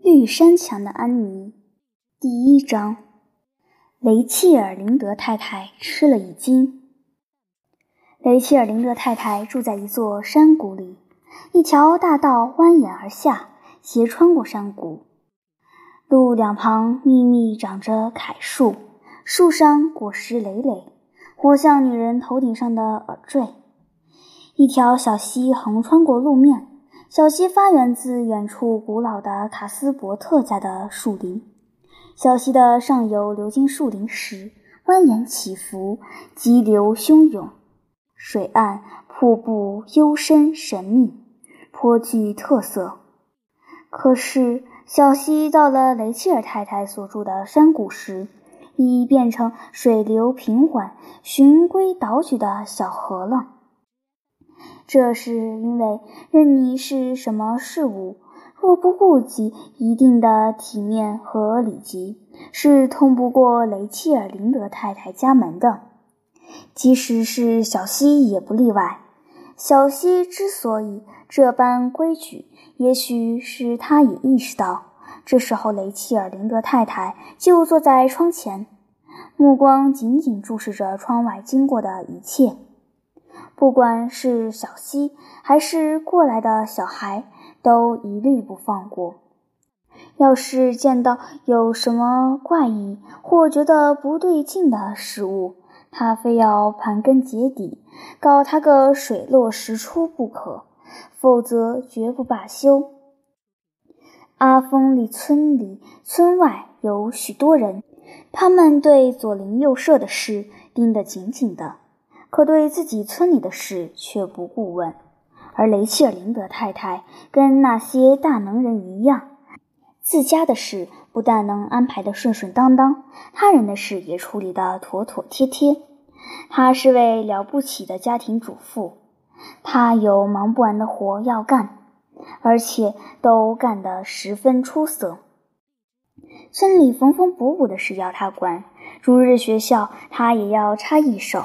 绿山墙的安妮，第一章。雷切尔林德太太吃了一惊。雷切尔林德太太住在一座山谷里，一条大道蜿蜒而下，斜穿过山谷。路两旁密密长着楷树，树上果实累累，活像女人头顶上的耳坠。一条小溪横穿过路面。小溪发源自远处古老的卡斯伯特家的树林。小溪的上游流经树林时，蜿蜒起伏，激流汹涌，水岸瀑布幽深神秘，颇具特色。可是，小溪到了雷切尔太太所住的山谷时，已变成水流平缓、循规蹈矩的小河了。这是因为，任你是什么事物，若不顾及一定的体面和礼节，是通不过雷切尔林德太太家门的。即使是小溪也不例外。小溪之所以这般规矩，也许是他也意识到。这时候，雷切尔林德太太就坐在窗前，目光紧紧注视着窗外经过的一切。不管是小溪还是过来的小孩，都一律不放过。要是见到有什么怪异或觉得不对劲的事物，他非要盘根结底，搞他个水落石出不可，否则绝不罢休。阿峰里村里村外有许多人，他们对左邻右舍的事盯得紧紧的。可对自己村里的事却不顾问，而雷切尔林德太太跟那些大能人一样，自家的事不但能安排得顺顺当当，他人的事也处理得妥妥帖帖。她是位了不起的家庭主妇，她有忙不完的活要干，而且都干得十分出色。村里缝缝补补的事要她管，逐日学校她也要插一手。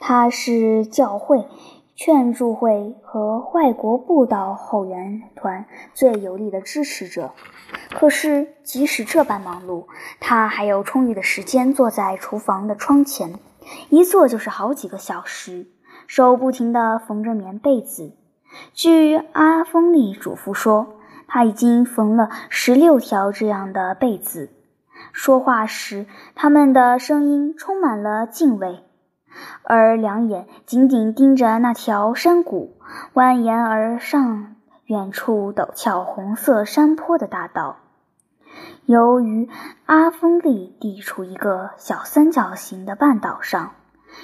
他是教会、劝助会和外国布道后援团最有力的支持者。可是，即使这般忙碌，他还有充裕的时间坐在厨房的窗前，一坐就是好几个小时，手不停地缝着棉被子。据阿峰利嘱咐说，他已经缝了十六条这样的被子。说话时，他们的声音充满了敬畏。而两眼紧紧盯着那条山谷，蜿蜒而上、远处陡峭红色山坡的大道。由于阿峰利地处一个小三角形的半岛上，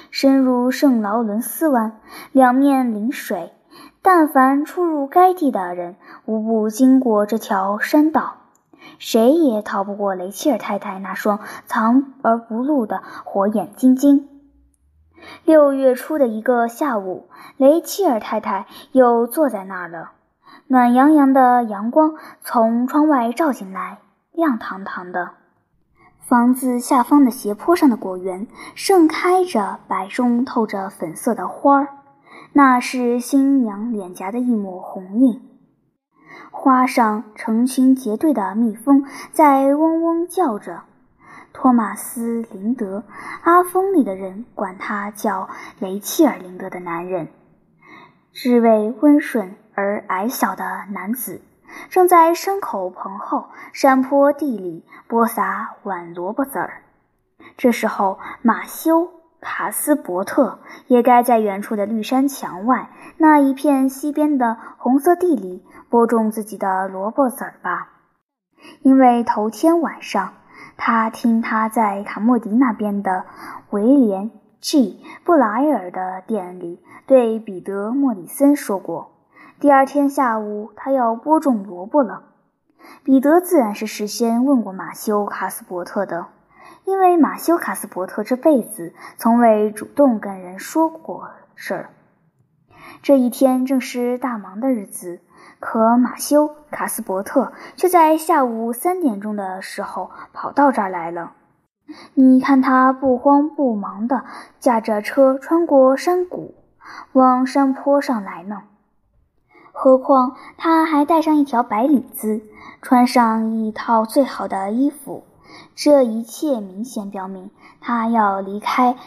深入圣劳伦斯湾，两面临水，但凡出入该地的人，无不经过这条山道，谁也逃不过雷切尔太太那双藏而不露的火眼金睛。六月初的一个下午，雷切尔太太又坐在那儿了。暖洋洋的阳光从窗外照进来，亮堂堂的。房子下方的斜坡上的果园盛开着白中透着粉色的花儿，那是新娘脸颊的一抹红晕。花上成群结队的蜜蜂在嗡嗡叫着。托马斯·林德，阿峰里的人管他叫雷切尔·林德的男人，是位温顺而矮小的男子，正在牲口棚后山坡地里播撒碗萝卜籽儿。这时候，马修·卡斯伯特也该在远处的绿山墙外那一片西边的红色地里播种自己的萝卜籽儿吧，因为头天晚上。他听他在卡莫迪那边的威廉 ·G· 布莱尔的店里对彼得·莫里森说过，第二天下午他要播种萝卜了。彼得自然是事先问过马修·卡斯伯特的，因为马修·卡斯伯特这辈子从未主动跟人说过事儿。这一天正是大忙的日子。可马修·卡斯伯特却在下午三点钟的时候跑到这儿来了。你看他不慌不忙地驾着车穿过山谷，往山坡上来呢。何况他还带上一条白领子，穿上一套最好的衣服。这一切明显表明他要离开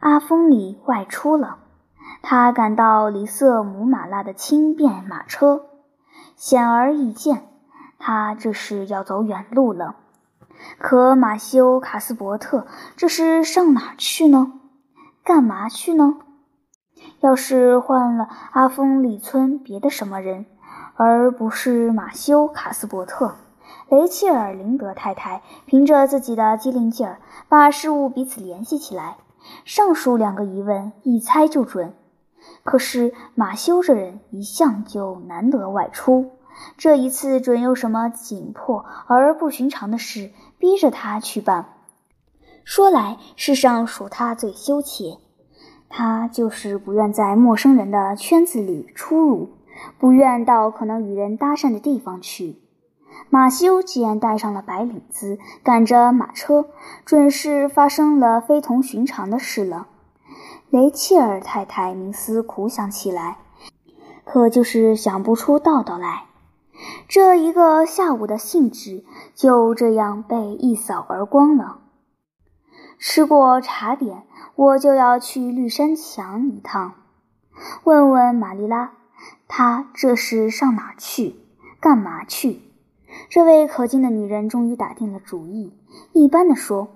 阿峰里外出了。他赶到黎瑟姆马拉的轻便马车，显而易见，他这是要走远路了。可马修卡斯伯特这是上哪去呢？干嘛去呢？要是换了阿峰里村别的什么人，而不是马修卡斯伯特，雷切尔林德太太凭着自己的机灵劲儿，把事物彼此联系起来，上述两个疑问一猜就准。可是马修这人一向就难得外出，这一次准有什么紧迫而不寻常的事逼着他去办。说来，世上属他最羞怯。他就是不愿在陌生人的圈子里出入，不愿到可能与人搭讪的地方去。马修既然带上了白领子，赶着马车，准是发生了非同寻常的事了。雷切尔太太冥思苦想起来，可就是想不出道道来。这一个下午的兴致就这样被一扫而光了。吃过茶点。我就要去绿山墙一趟，问问玛丽拉，她这是上哪去，干嘛去？这位可敬的女人终于打定了主意，一般的说，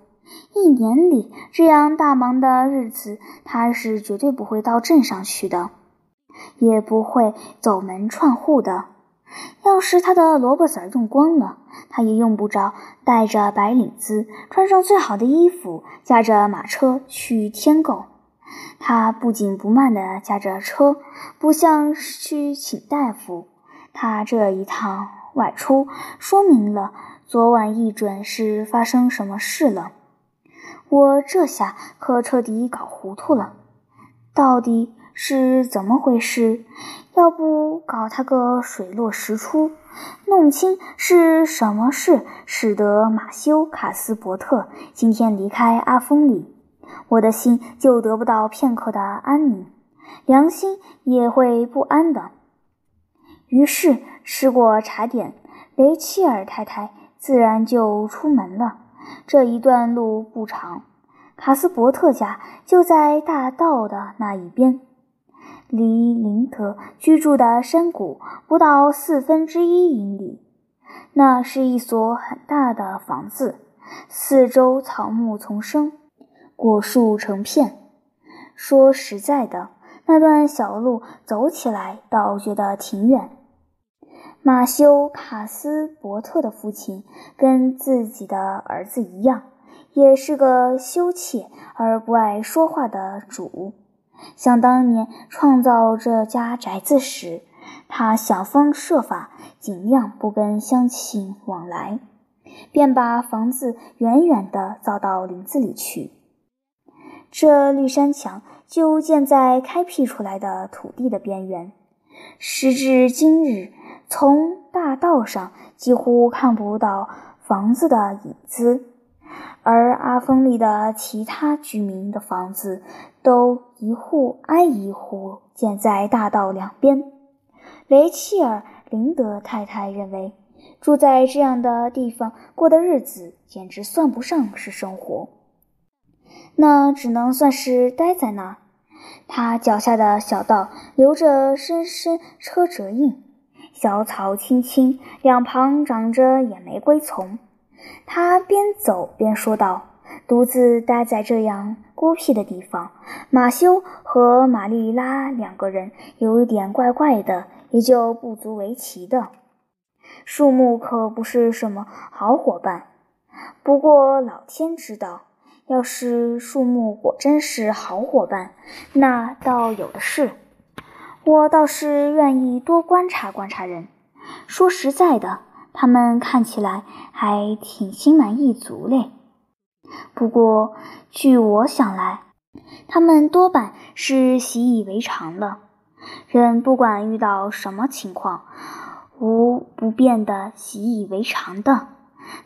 一年里这样大忙的日子，他是绝对不会到镇上去的，也不会走门串户的。要是他的萝卜籽用光了，他也用不着带着白领子，穿上最好的衣服，驾着马车去天狗。他不紧不慢地驾着车，不像去请大夫。他这一趟外出，说明了昨晚一准是发生什么事了。我这下可彻底搞糊涂了，到底是怎么回事？要不搞他个水落石出，弄清是什么事使得马修卡斯伯特今天离开阿峰里，我的心就得不到片刻的安宁，良心也会不安的。于是吃过茶点，雷切尔太太自然就出门了。这一段路不长，卡斯伯特家就在大道的那一边。离林德居住的山谷不到四分之一英里，那是一所很大的房子，四周草木丛生，果树成片。说实在的，那段小路走起来倒觉得挺远。马修卡斯伯特的父亲跟自己的儿子一样，也是个羞怯而不爱说话的主。想当年创造这家宅子时，他想方设法尽量不跟乡亲往来，便把房子远远地造到林子里去。这绿山墙就建在开辟出来的土地的边缘，时至今日，从大道上几乎看不到房子的影子。而阿峰里的其他居民的房子都一户挨一户建在大道两边。雷切尔林德太太认为，住在这样的地方过的日子简直算不上是生活，那只能算是待在那儿。他脚下的小道留着深深车辙印，小草青青，两旁长着野玫瑰丛。他边走边说道：“独自待在这样孤僻的地方，马修和玛丽拉两个人有一点怪怪的，也就不足为奇的。树木可不是什么好伙伴。不过老天知道，要是树木果真是好伙伴，那倒有的是。我倒是愿意多观察观察人。说实在的。”他们看起来还挺心满意足嘞。不过，据我想来，他们多半是习以为常了。人不管遇到什么情况，无不变得习以为常的。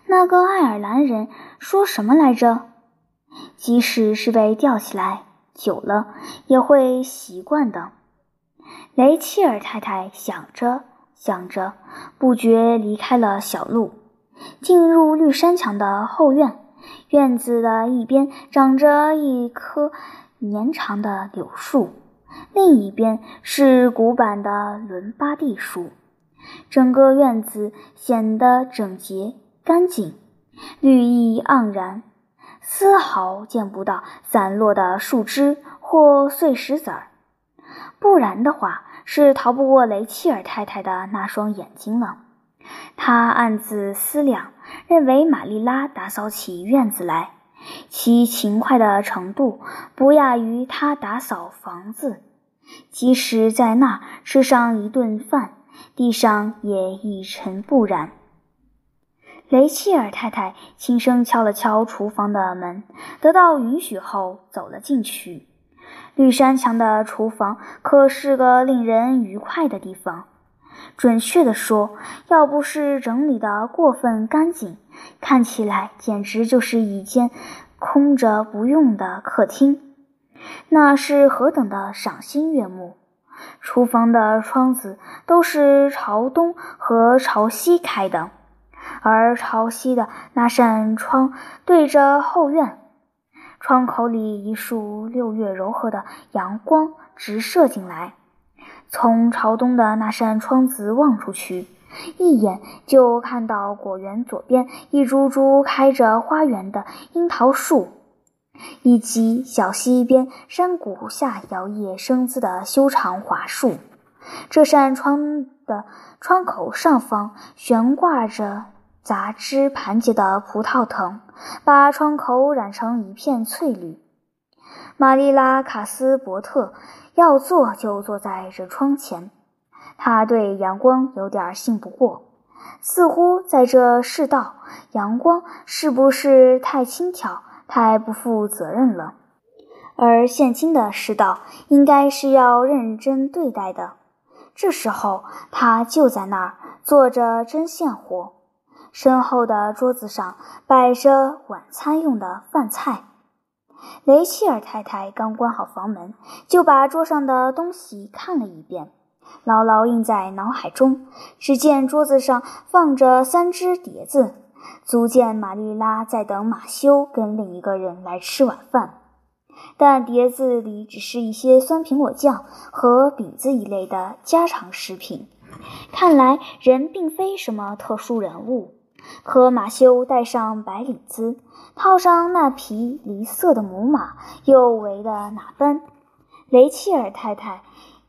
那个爱尔兰人说什么来着？即使是被吊起来，久了也会习惯的。雷切尔太太想着想着，不觉离开了小路，进入绿山墙的后院。院子的一边长着一棵年长的柳树，另一边是古板的伦巴第树。整个院子显得整洁干净，绿意盎然，丝毫见不到散落的树枝或碎石子儿。不然的话，是逃不过雷切尔太太的那双眼睛了。他暗自思量，认为玛丽拉打扫起院子来，其勤快的程度不亚于他打扫房子。即使在那吃上一顿饭，地上也一尘不染。雷切尔太太轻声敲了敲厨房的门，得到允许后走了进去。绿山墙的厨房可是个令人愉快的地方。准确地说，要不是整理得过分干净，看起来简直就是一间空着不用的客厅。那是何等的赏心悦目！厨房的窗子都是朝东和朝西开的，而朝西的那扇窗对着后院，窗口里一束六月柔和的阳光直射进来。从朝东的那扇窗子望出去，一眼就看到果园左边一株株开着花园的樱桃树，以及小溪边山谷下摇曳生姿的修长桦树。这扇窗的窗口上方悬挂着杂枝盘结的葡萄藤，把窗口染成一片翠绿。玛丽拉·卡斯伯特。要坐就坐在这窗前，他对阳光有点信不过，似乎在这世道，阳光是不是太轻佻、太不负责任了？而现今的世道应该是要认真对待的。这时候，他就在那儿坐着针线活，身后的桌子上摆着晚餐用的饭菜。雷切尔太太刚关好房门，就把桌上的东西看了一遍，牢牢印在脑海中。只见桌子上放着三只碟子，足见玛丽拉在等马修跟另一个人来吃晚饭。但碟子里只是一些酸苹果酱和饼子一类的家常食品，看来人并非什么特殊人物。可马修戴上白领子，套上那匹梨色的母马，又为了哪般？雷切尔太太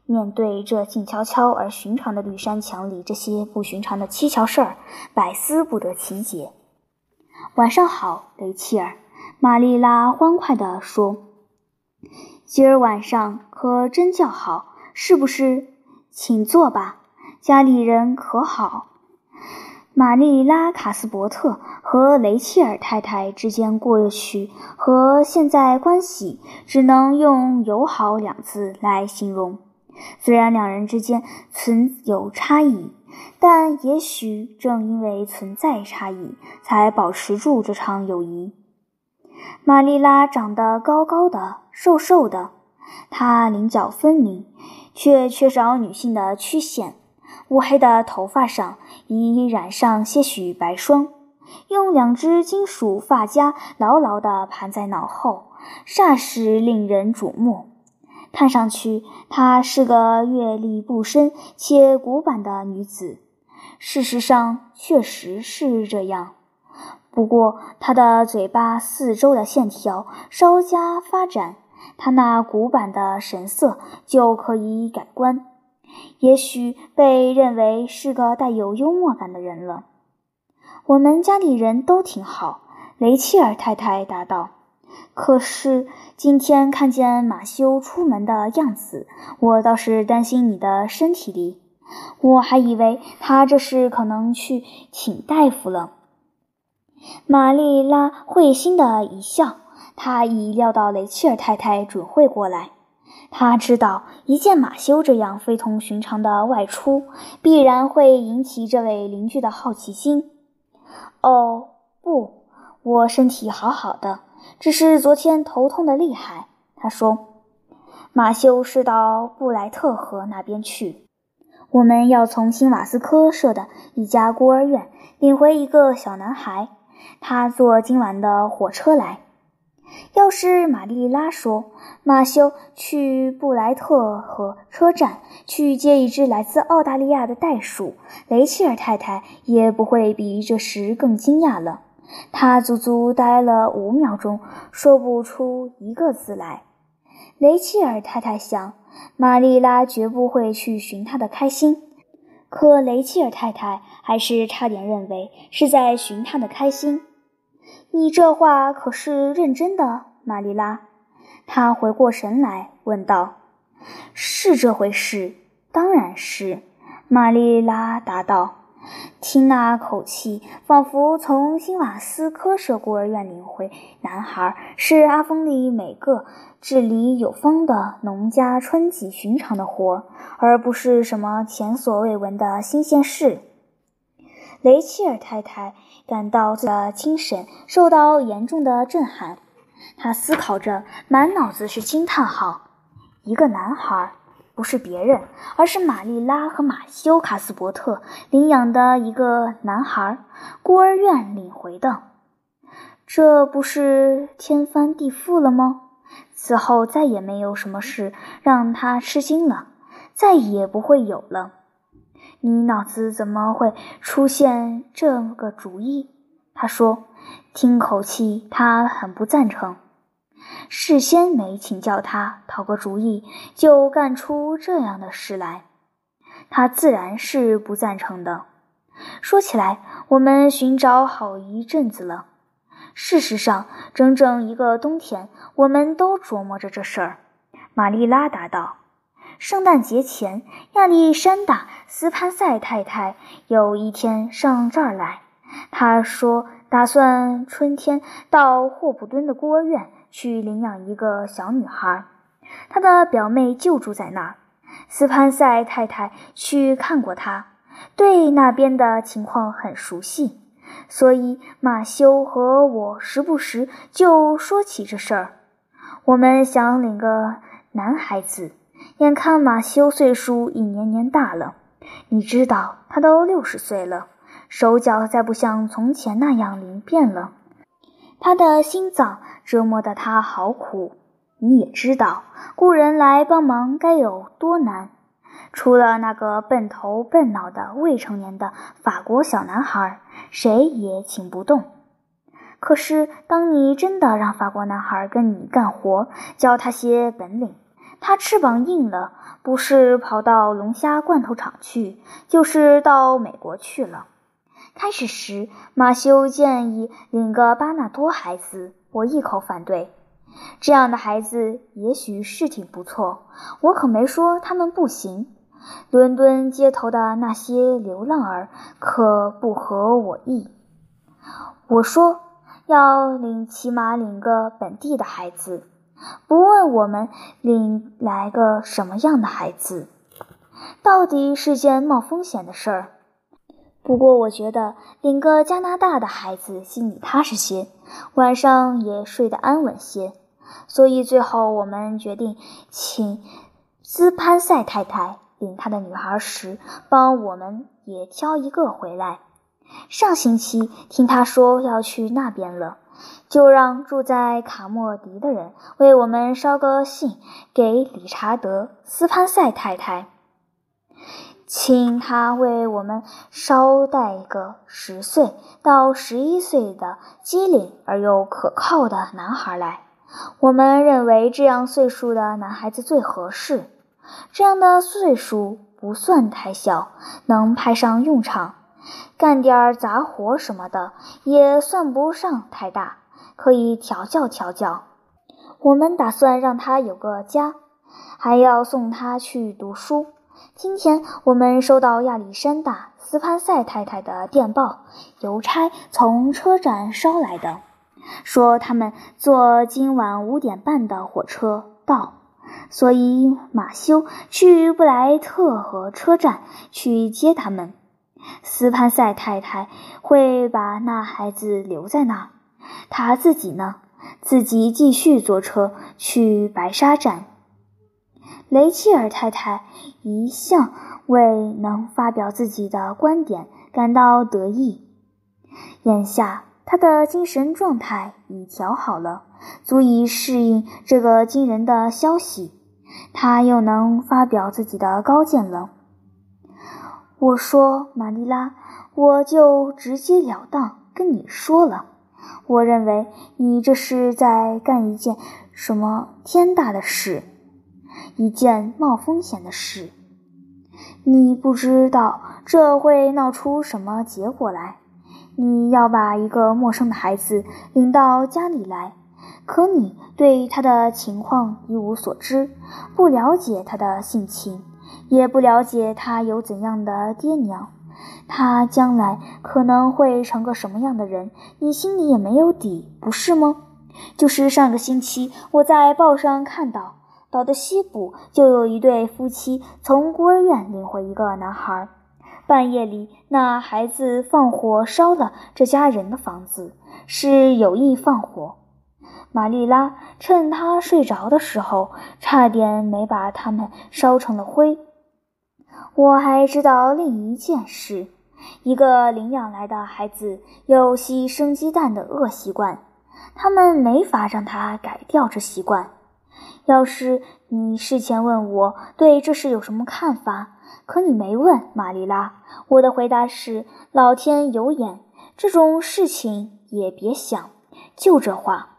面对这静悄悄而寻常的绿山墙里这些不寻常的蹊跷事儿，百思不得其解。晚上好，雷切尔，玛丽拉欢快地说：“今儿晚上可真叫好，是不是？请坐吧，家里人可好？”玛丽拉·卡斯伯特和雷切尔太太之间过去和现在关系，只能用友好两字来形容。虽然两人之间存有差异，但也许正因为存在差异，才保持住这场友谊。玛丽拉长得高高的、瘦瘦的，她棱角分明，却缺少女性的曲线。乌黑的头发上已染上些许白霜，用两只金属发夹牢牢地盘在脑后，霎时令人瞩目。看上去，她是个阅历不深且古板的女子。事实上，确实是这样。不过，她的嘴巴四周的线条稍加发展，她那古板的神色就可以改观。也许被认为是个带有幽默感的人了。我们家里人都挺好，雷切尔太太答道。可是今天看见马修出门的样子，我倒是担心你的身体里。我还以为他这是可能去请大夫了。玛丽拉会心的一笑，她已料到雷切尔太太准会过来。他知道，一见马修这样非同寻常的外出，必然会引起这位邻居的好奇心。哦，不，我身体好好的，只是昨天头痛的厉害。他说：“马修是到布莱特河那边去。我们要从新瓦斯科设的一家孤儿院领回一个小男孩，他坐今晚的火车来。要是玛丽拉说马修去布莱特河车站去接一只来自澳大利亚的袋鼠，雷切尔太太也不会比这时更惊讶了。她足足呆了五秒钟，说不出一个字来。雷切尔太太想，玛丽拉绝不会去寻他的开心，可雷切尔太太还是差点认为是在寻他的开心。你这话可是认真的，玛丽拉？他回过神来问道：“是这回事？”“当然是。”玛丽拉答道。听那口气，仿佛从新瓦斯科舍孤儿院领回男孩是阿峰里每个治理有方的农家春季寻常的活儿，而不是什么前所未闻的新鲜事。雷切尔太太感到自己的精神受到严重的震撼，他思考着，满脑子是惊叹号：一个男孩，不是别人，而是玛丽拉和马修·卡斯伯特领养的一个男孩，孤儿院领回的，这不是天翻地覆了吗？此后再也没有什么事让他吃惊了，再也不会有了。你脑子怎么会出现这个主意？他说，听口气，他很不赞成。事先没请教他讨个主意，就干出这样的事来，他自然是不赞成的。说起来，我们寻找好一阵子了。事实上，整整一个冬天，我们都琢磨着这事儿。玛丽拉答道。圣诞节前，亚历山大·斯潘塞太太有一天上这儿来。她说打算春天到霍普敦的孤儿院去领养一个小女孩。她的表妹就住在那儿。斯潘塞太太去看过她，对那边的情况很熟悉，所以马修和我时不时就说起这事儿。我们想领个男孩子。眼看马修岁数一年年大了，你知道他都六十岁了，手脚再不像从前那样灵便了。他的心脏折磨得他好苦，你也知道雇人来帮忙该有多难。除了那个笨头笨脑的未成年的法国小男孩，谁也请不动。可是当你真的让法国男孩跟你干活，教他些本领，他翅膀硬了，不是跑到龙虾罐头厂去，就是到美国去了。开始时，马修建议领个巴纳多孩子，我一口反对。这样的孩子也许是挺不错，我可没说他们不行。伦敦街头的那些流浪儿可不合我意。我说要领，起码领个本地的孩子。不问我们领来个什么样的孩子，到底是件冒风险的事儿。不过我觉得领个加拿大的孩子心里踏实些，晚上也睡得安稳些。所以最后我们决定请斯潘塞太太领她的女孩时，帮我们也挑一个回来。上星期听她说要去那边了。就让住在卡莫迪的人为我们捎个信给理查德·斯潘塞太太，请他为我们捎带一个十岁到十一岁的机灵而又可靠的男孩来。我们认为这样岁数的男孩子最合适。这样的岁数不算太小，能派上用场，干点杂活什么的也算不上太大。可以调教调教，我们打算让他有个家，还要送他去读书。今天我们收到亚历山大·斯潘塞太太的电报，邮差从车站捎来的，说他们坐今晚五点半的火车到，所以马修去布莱特河车站去接他们。斯潘塞太太会把那孩子留在那儿。他自己呢？自己继续坐车去白沙站。雷切尔太太一向为能发表自己的观点感到得意，眼下她的精神状态已调好了，足以适应这个惊人的消息。她又能发表自己的高见了。我说：“玛丽拉，我就直截了当跟你说了，我认为你这是在干一件什么天大的事。”一件冒风险的事，你不知道这会闹出什么结果来。你要把一个陌生的孩子领到家里来，可你对他的情况一无所知，不了解他的性情，也不了解他有怎样的爹娘，他将来可能会成个什么样的人，你心里也没有底，不是吗？就是上个星期，我在报上看到。岛的西部就有一对夫妻从孤儿院领回一个男孩。半夜里，那孩子放火烧了这家人的房子，是有意放火。玛丽拉趁他睡着的时候，差点没把他们烧成了灰。我还知道另一件事：一个领养来的孩子有吸生鸡蛋的恶习惯，他们没法让他改掉这习惯。要是你事前问我对这事有什么看法，可你没问玛丽拉，我的回答是：老天有眼，这种事情也别想。就这话，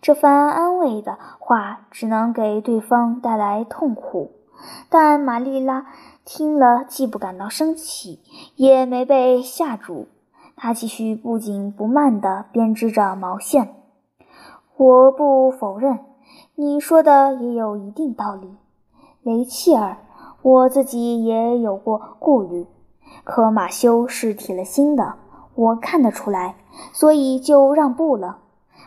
这番安慰的话只能给对方带来痛苦。但玛丽拉听了，既不感到生气，也没被吓住。她继续不紧不慢地编织着毛线。我不否认。你说的也有一定道理，雷切尔，我自己也有过顾虑，可马修是铁了心的，我看得出来，所以就让步了。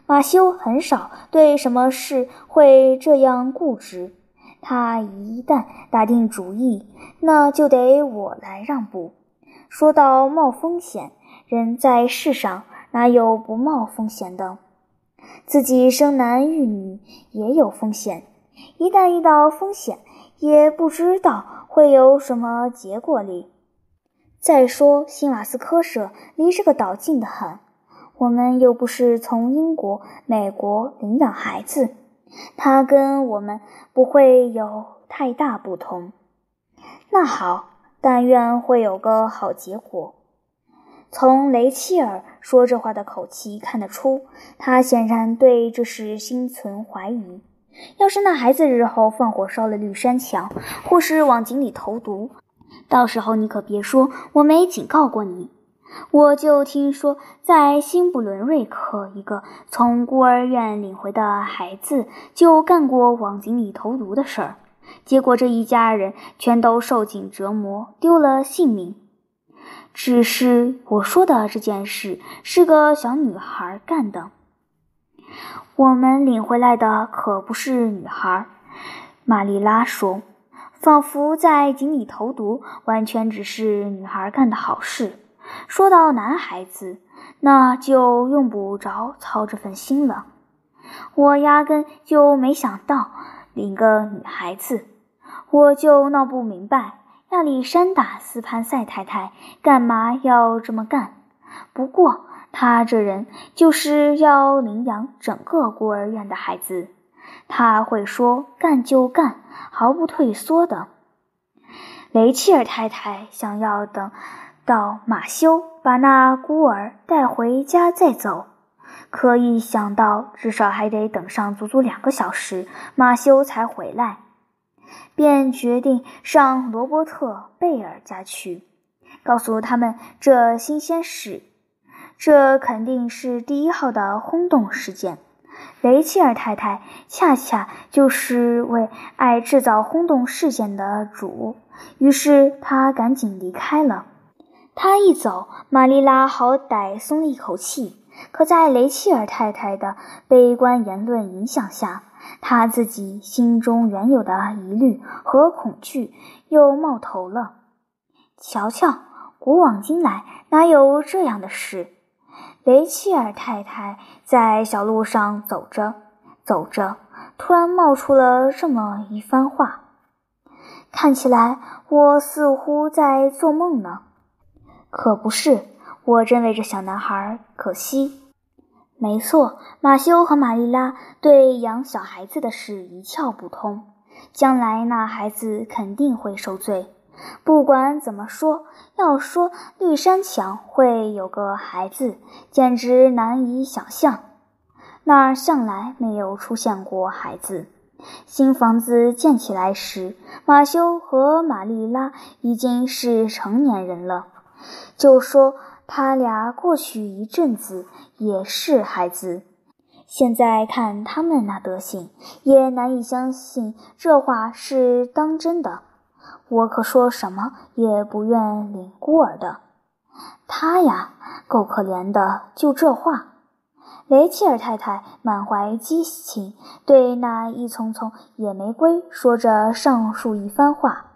马修很少对什么事会这样固执，他一旦打定主意，那就得我来让步。说到冒风险，人在世上哪有不冒风险的？自己生男育女也有风险，一旦遇到风险，也不知道会有什么结果哩。再说，新瓦斯科舍离这个岛近得很，我们又不是从英国、美国领养孩子，他跟我们不会有太大不同。那好，但愿会有个好结果。从雷切尔说这话的口气看得出，他显然对这事心存怀疑。要是那孩子日后放火烧了绿山墙，或是往井里投毒，到时候你可别说我没警告过你。我就听说，在新布伦瑞克，一个从孤儿院领回的孩子就干过往井里投毒的事儿，结果这一家人全都受尽折磨，丢了性命。只是我说的这件事是个小女孩干的，我们领回来的可不是女孩。玛丽拉说，仿佛在井里投毒完全只是女孩干的好事。说到男孩子，那就用不着操这份心了。我压根就没想到领个女孩子，我就闹不明白。亚历山大·斯潘塞太太干嘛要这么干？不过他这人就是要领养整个孤儿院的孩子，他会说干就干，毫不退缩的。雷切尔太太想要等到马修把那孤儿带回家再走，可一想到至少还得等上足足两个小时，马修才回来。便决定上罗伯特·贝尔家去，告诉他们这新鲜事。这肯定是第一号的轰动事件。雷切尔太太恰恰就是为爱制造轰动事件的主，于是她赶紧离开了。他一走，玛丽拉好歹松了一口气。可在雷切尔太太的悲观言论影响下，他自己心中原有的疑虑和恐惧又冒头了。瞧瞧，古往今来哪有这样的事？雷切尔太太在小路上走着走着，突然冒出了这么一番话。看起来我似乎在做梦呢，可不是，我真为这小男孩可惜。没错，马修和玛丽拉对养小孩子的事一窍不通，将来那孩子肯定会受罪。不管怎么说，要说绿山墙会有个孩子，简直难以想象。那儿向来没有出现过孩子。新房子建起来时，马修和玛丽拉已经是成年人了。就说他俩过去一阵子也是孩子，现在看他们那德行，也难以相信这话是当真的。我可说什么也不愿领孤儿的。他呀，够可怜的，就这话。雷切尔太太满怀激情，对那一丛丛野玫瑰说着上述一番话。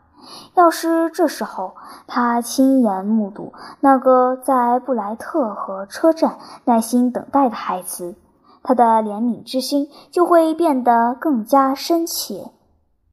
要是这时候他亲眼目睹那个在布莱特和车站耐心等待的孩子，他的怜悯之心就会变得更加深切。